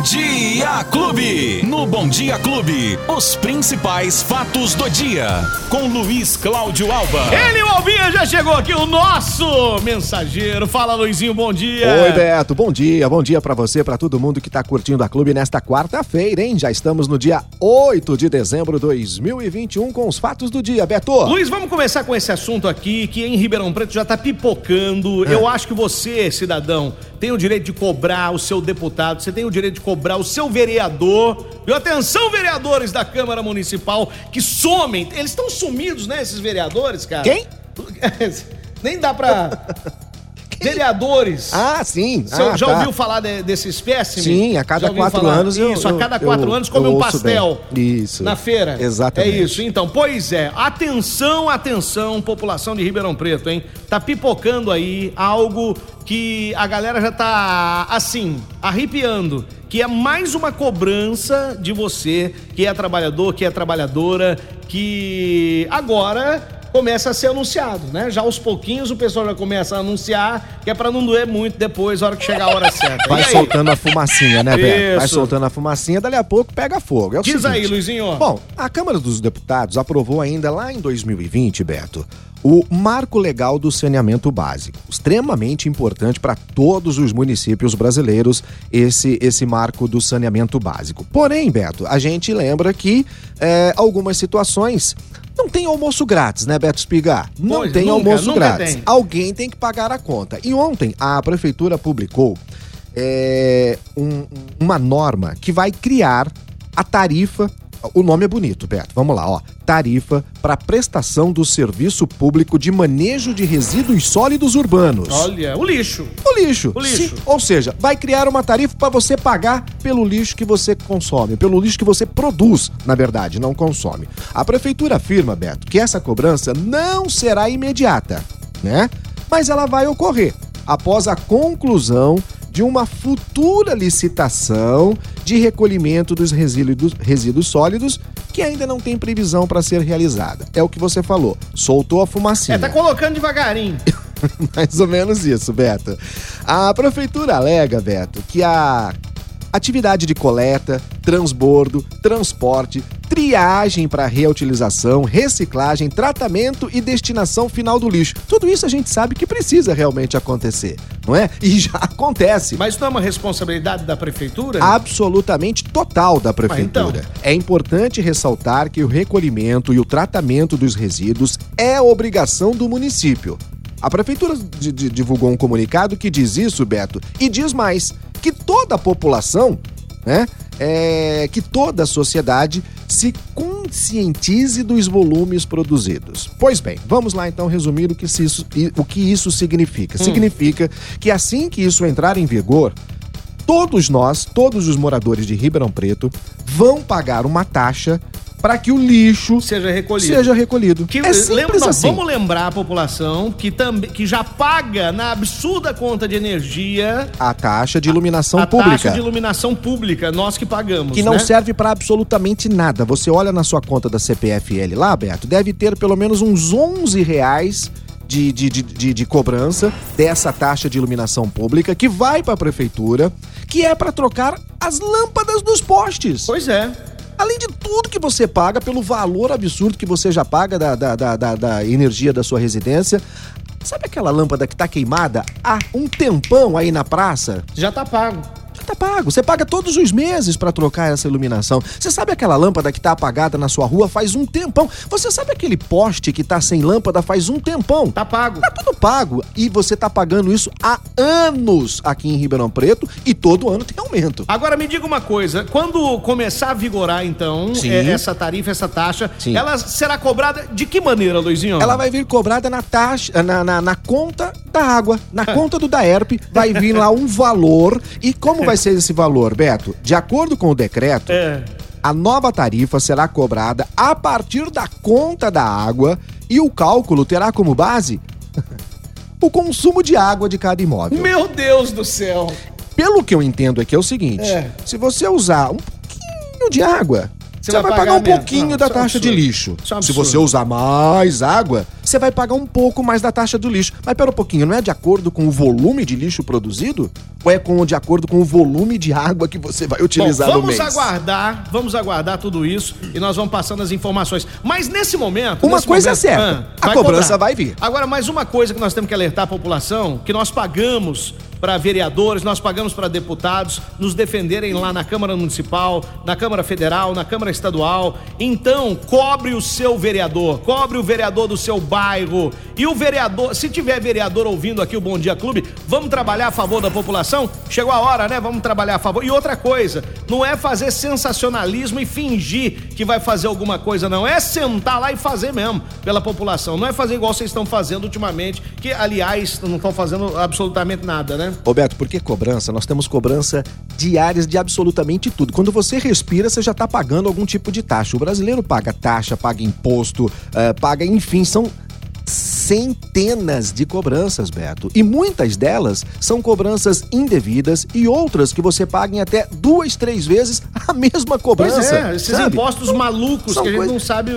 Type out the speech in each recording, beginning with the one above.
Bom Dia Clube. No Bom Dia Clube, os principais fatos do dia. Com Luiz Cláudio Alba. Ele, o Albinha, já chegou aqui, o nosso mensageiro. Fala, Luizinho, bom dia. Oi, Beto, bom dia. Bom dia pra você, pra todo mundo que tá curtindo a clube nesta quarta-feira, hein? Já estamos no dia 8 de dezembro de 2021 com os fatos do dia, Beto. Luiz, vamos começar com esse assunto aqui que em Ribeirão Preto já tá pipocando. É. Eu acho que você, cidadão, tem o direito de cobrar o seu deputado, você tem o direito de cobrar o seu vereador. E atenção, vereadores da Câmara Municipal que somem. Eles estão sumidos, né, esses vereadores, cara? Quem? Nem dá pra. Vereadores. Ah, sim. Você ah, já tá. ouviu falar de- desse espécime? Sim, a cada quatro falar? anos eu- Isso, a cada quatro eu- anos come um pastel. bem. Isso. Na feira. Exatamente. É isso. Então, pois é. Atenção, atenção, população de Ribeirão Preto, hein? Tá pipocando aí algo que a galera já tá, assim, arrepiando. Que é mais uma cobrança de você, que é trabalhador, que é trabalhadora, que agora começa a ser anunciado, né? Já aos pouquinhos o pessoal já começa a anunciar, que é pra não doer muito depois, a hora que chegar a hora certa. Vai aí? soltando a fumacinha, né, Beto? Vai soltando a fumacinha, dali a pouco pega fogo. É Diz aí, seguinte. Luizinho. Bom, a Câmara dos Deputados aprovou ainda lá em 2020, Beto, o Marco Legal do Saneamento Básico. Extremamente importante para todos os municípios brasileiros esse, esse marco do saneamento básico. Porém, Beto, a gente lembra que é, algumas situações não tem almoço grátis, né, Beto Espigar? Não Pois, tem nunca, almoço nunca grátis. tem. Alguém tem que pagar a conta. E ontem a prefeitura publicou é, um- uma norma que vai criar a tarifa. O nome é bonito, Beto. Vamos lá, ó. Tarifa para prestação do serviço público de manejo de resíduos sólidos urbanos. Olha, o lixo. O lixo. O lixo. Sim, ou seja, vai criar uma tarifa para você pagar pelo lixo que você consome, pelo lixo que você produz, na verdade, não consome. A prefeitura afirma, Beto, que essa cobrança não será imediata, né? Mas ela vai ocorrer após a conclusão de uma futura licitação de recolhimento dos resíduos, resíduos sólidos que ainda não tem previsão para ser realizada. É o que você falou. Soltou a fumacinha. É, tá colocando devagarinho. Mais ou menos isso, Beto. A prefeitura alega, Beto, que a atividade de coleta, transbordo, transporte, triagem para reutilização, reciclagem, tratamento e destinação final do lixo. Tudo isso a gente sabe que precisa realmente acontecer, não é? E já acontece. Mas isso não é uma responsabilidade da prefeitura? Absolutamente total da prefeitura. então. É importante ressaltar que o recolhimento e o tratamento dos resíduos é obrigação do município. A prefeitura di- di- divulgou um comunicado que diz isso, Beto, e diz mais que toda a população, né, é, que toda a sociedade se conscientize dos volumes produzidos. Pois bem, vamos lá então resumir o que isso, o que isso significa. Significa que assim que isso entrar em vigor, todos nós, todos os moradores de Ribeirão Preto, vão pagar uma taxa para que o lixo Seja recolhido. seja recolhido. Que, é simples lembra, assim. Vamos lembrar a população que, também, que já paga na absurda conta de energia A taxa de iluminação a pública. taxa de iluminação pública, nós que pagamos. que não né? serve para absolutamente nada. Você olha na sua conta da CPFL lá, Beto, deve ter pelo menos uns 11 reais de, de, de, de, de cobrança dessa taxa de iluminação pública que vai para a prefeitura, que é para trocar as lâmpadas dos postes. Pois é. Além de tudo que você paga, pelo valor absurdo que você já paga da, da, da, da- da energia da sua residência. Sabe aquela lâmpada que tá queimada há um tempão aí na praça? Já tá pago. Tá pago. Você paga todos os meses pra trocar essa iluminação. Você sabe aquela lâmpada que tá apagada na sua rua faz um tempão? Você sabe aquele poste que tá sem lâmpada faz um tempão? Tá pago. Tá tudo pago. E você tá pagando isso há anos aqui em Ribeirão Preto e todo ano tem aumento. Agora me diga uma coisa, quando começar a vigorar então Sim. é, essa tarifa, essa taxa, Sim. ela será cobrada de que maneira, Luizinho? Ela vai vir cobrada na taxa, na, na, na conta da água, na conta do DAERP, vai vir lá um valor. E como vai ser esse valor, Beto? De acordo com o decreto, É. a nova tarifa será cobrada a partir da conta da água e o cálculo terá como base o consumo de água de cada imóvel. Meu Deus do céu. Pelo que eu entendo aqui é o seguinte: É. se você usar um pouquinho de água, Você vai, vai, pagar, pagar um pouquinho não, da é taxa é de lixo. É Se você usar mais água, você vai pagar um pouco mais da taxa do lixo. Mas pera um pouquinho, não é de acordo com o volume de lixo produzido? Ou é com, de acordo com o volume de água que você vai utilizar Bom, no mês? Vamos aguardar, vamos aguardar tudo isso e nós vamos passando as informações. Mas nesse momento... Uma nesse coisa momento, é certa, ah, a cobrança cobrar. vai vir. Agora, mais uma coisa que nós temos que alertar a população, que nós pagamos para vereadores, nós pagamos para deputados nos defenderem lá na Câmara Municipal, na Câmara Federal, na Câmara Estadual. Então, cobre o seu vereador, cobre o vereador do seu bairro. E o vereador, se tiver vereador ouvindo aqui o Bom Dia Clube, vamos trabalhar a favor da população? Chegou a hora, né? Vamos trabalhar a favor. E outra coisa, não é fazer sensacionalismo e fingir que vai fazer alguma coisa, não. É sentar lá e fazer mesmo pela população. Não é fazer igual vocês estão fazendo ultimamente, que aliás não estão fazendo absolutamente nada, né? Roberto, por que cobrança? Nós temos cobrança diárias de absolutamente tudo. Quando você respira, você já está pagando algum tipo de taxa. O brasileiro paga taxa, paga imposto, uh, paga, enfim, são centenas de cobranças, Beto. E muitas delas são cobranças indevidas e outras que você paga em até duas, três vezes a mesma cobrança. Pois é, esses sabe? impostos malucos são que a gente não sabe.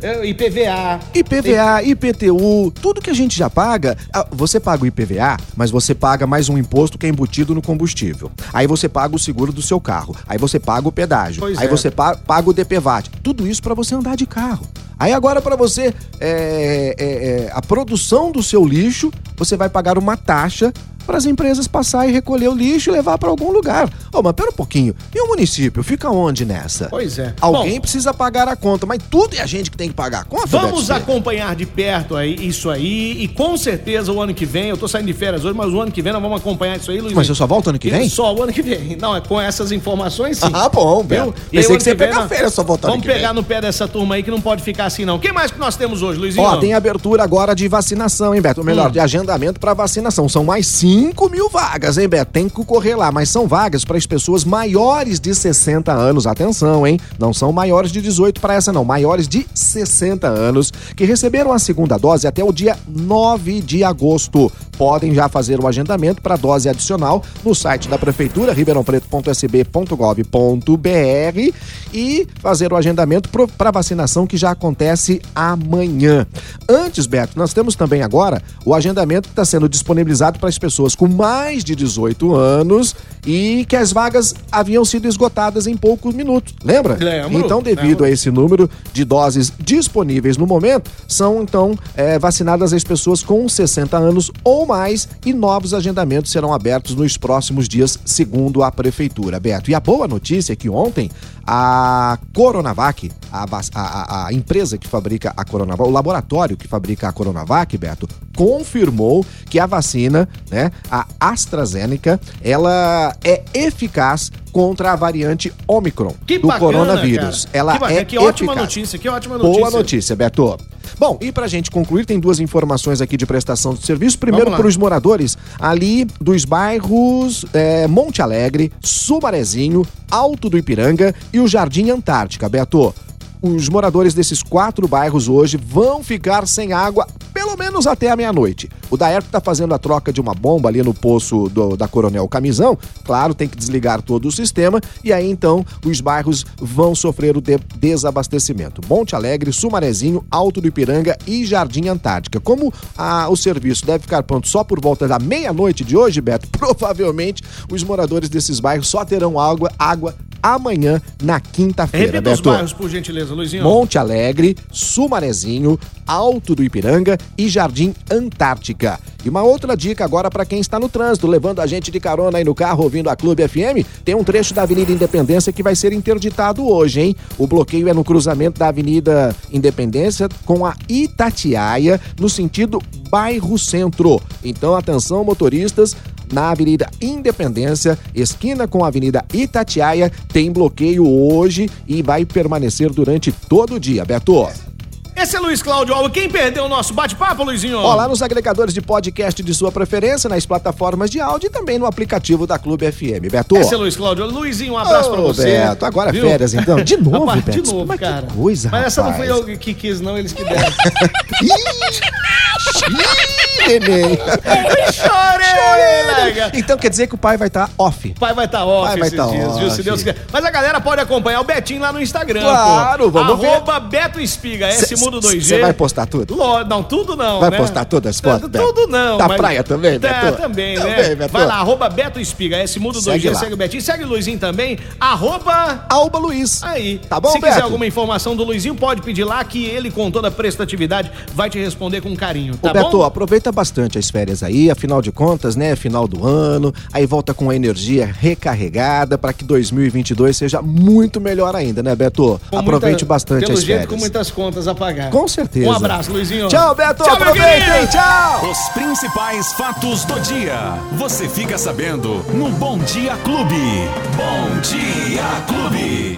É, IPVA. IPVA, IPTU, tudo que a gente já paga. Você paga o IPVA, mas você paga mais um imposto que é embutido no combustível. Aí você paga o seguro do seu carro. Aí você paga o pedágio. Pois aí é. você paga o DPVAT. Tudo isso para você andar de carro. Aí agora para você é, é, é, a produção do seu lixo, você vai pagar uma taxa para as empresas passar e recolher o lixo e levar para algum lugar. Oh, mas pera um pouquinho. E o município fica onde nessa? Pois é. Alguém Bom, precisa pagar a conta, mas tudo é a gente que tem que pagar a conta. Vamos acompanhar de perto aí isso aí e com certeza o ano que vem, eu tô saindo de férias hoje, mas o ano que vem nós vamos acompanhar isso aí, Luiz. Mas eu só volto ano que vem? Só o ano que vem. Não, é com essas informações sim. Ah, bom, Beto. Pensei que você pega férias só voltar Vamos pegar no pé dessa turma aí que não pode ficar assim não. Quem mais que nós temos hoje, Luizinho? Ó, tem abertura agora de vacinação, hein, Beto? Ou melhor, hum. de agendamento para vacinação. São mais 5 mil vagas hein, Beto? Tem que correr lá, mas são vagas para as pessoas maiores de 60 anos. Atenção, hein? Não são maiores de 18 para essa, não. Maiores de 60 anos que receberam a segunda dose até o dia 9 de agosto. Podem já fazer o agendamento para dose adicional no site da Prefeitura, ribeirãopreto.sb.gov.br e fazer o agendamento para vacinação que já acontece amanhã. Antes, Beto, nós temos também agora o agendamento que está sendo disponibilizado para as pessoas com mais de 18 anos e que as vagas haviam sido esgotadas em poucos minutos. Lembra? Lembro, então, devido lembro. a esse número de doses disponíveis no momento, são então é, vacinadas as pessoas com 60 anos ou mais e novos agendamentos serão abertos nos próximos dias, segundo a prefeitura. Beto. E a boa notícia é que ontem a Coronavac, a, a, a empresa que fabrica a Coronavac, o laboratório que fabrica a Coronavac, Beto, confirmou que a vacina, né, a AstraZeneca, ela é eficaz contra a variante Omicron que do bacana, coronavírus. Cara. Ela que bacana, é que ótima notícia, que ótima notícia. Boa notícia, Beto. Bom, e pra gente concluir, tem duas informações aqui de prestação de serviço. Primeiro, para os moradores ali dos bairros é, Monte Alegre, Sumarezinho, Alto do Ipiranga e o Jardim Antártica. Beto, os moradores desses quatro bairros hoje vão ficar sem água pelo menos até a meia-noite. O Daerp está fazendo a troca de uma bomba ali no poço do, da Coronel Camisão. Claro, tem que desligar todo o sistema e aí então os bairros vão sofrer o de desabastecimento. Monte Alegre, Sumarezinho, Alto do Ipiranga e Jardim Antártica. Como a, o serviço deve ficar pronto só por volta da meia-noite de hoje, Beto, provavelmente os moradores desses bairros só terão água, água amanhã, na quinta-feira. Repita os bairros, por gentileza, Luizinho. Monte Alegre, Sumarezinho, Alto do Ipiranga e Jardim Antártica. E uma outra dica agora para quem está no trânsito, levando a gente de carona aí no carro ouvindo a Clube FM, tem um trecho da Avenida Independência que vai ser interditado hoje, hein? O bloqueio é no cruzamento da Avenida Independência com a Itatiaia, no sentido bairro centro. Então, atenção, motoristas, na Avenida Independência, esquina com a Avenida Itatiaia, tem bloqueio hoje e vai permanecer durante todo o dia. Beto. Esse é Luiz Cláudio Alves. Quem perdeu o nosso bate-papo, Luizinho? Olá nos agregadores de podcast de sua preferência, nas plataformas de áudio e também no aplicativo da Clube FM. Beto. Esse é Luiz Cláudio. Luizinho, um abraço oh, pra você. Beto, agora viu? férias então. De novo, rapaz, Beto. De novo, Mas cara. Que coisa, Mas rapaz. essa não foi eu que quis, não, eles que deram. Ih, neném. Chorei! Então quer dizer que o pai vai estar off. O pai vai estar off Pai vai esses tá dias, viu? Se off. Deus quiser. Mas a galera pode acompanhar o Betinho lá no Instagram, Claro, pô. vamos ver. Arroba Beto Espiga, S Mundo 2G. Você vai postar tudo? Não, tudo não, Vai né? postar todas as fotos, Beto? Tudo não. Da mas- praia também, Tá, Beto? também, né? Também, Beto. Vai lá, arroba Beto Espiga, S Mundo Segue 2G, lá. segue o Betinho. Segue o Luizinho também, arroba... Alba Luiz. Aí. Tá bom, Se quiser Beto? alguma informação do Luizinho, pode pedir lá que ele, com toda a prestatividade, vai te responder com carinho, tá Ô Beto, bom? aproveita bastante as férias aí, afinal de contas, né, final do ano, aí volta com a energia recarregada para que 2022 seja muito melhor ainda, né, Beto? Com Aproveite muita- bastante pelo as jeito, férias. com muitas contas a pagar. Com certeza. Um abraço, Luizinho. Tchau, Beto, Tchau, aproveitem, tchau! Os principais fatos do dia. Você fica sabendo no Bom Dia Clube. Bom Dia Clube.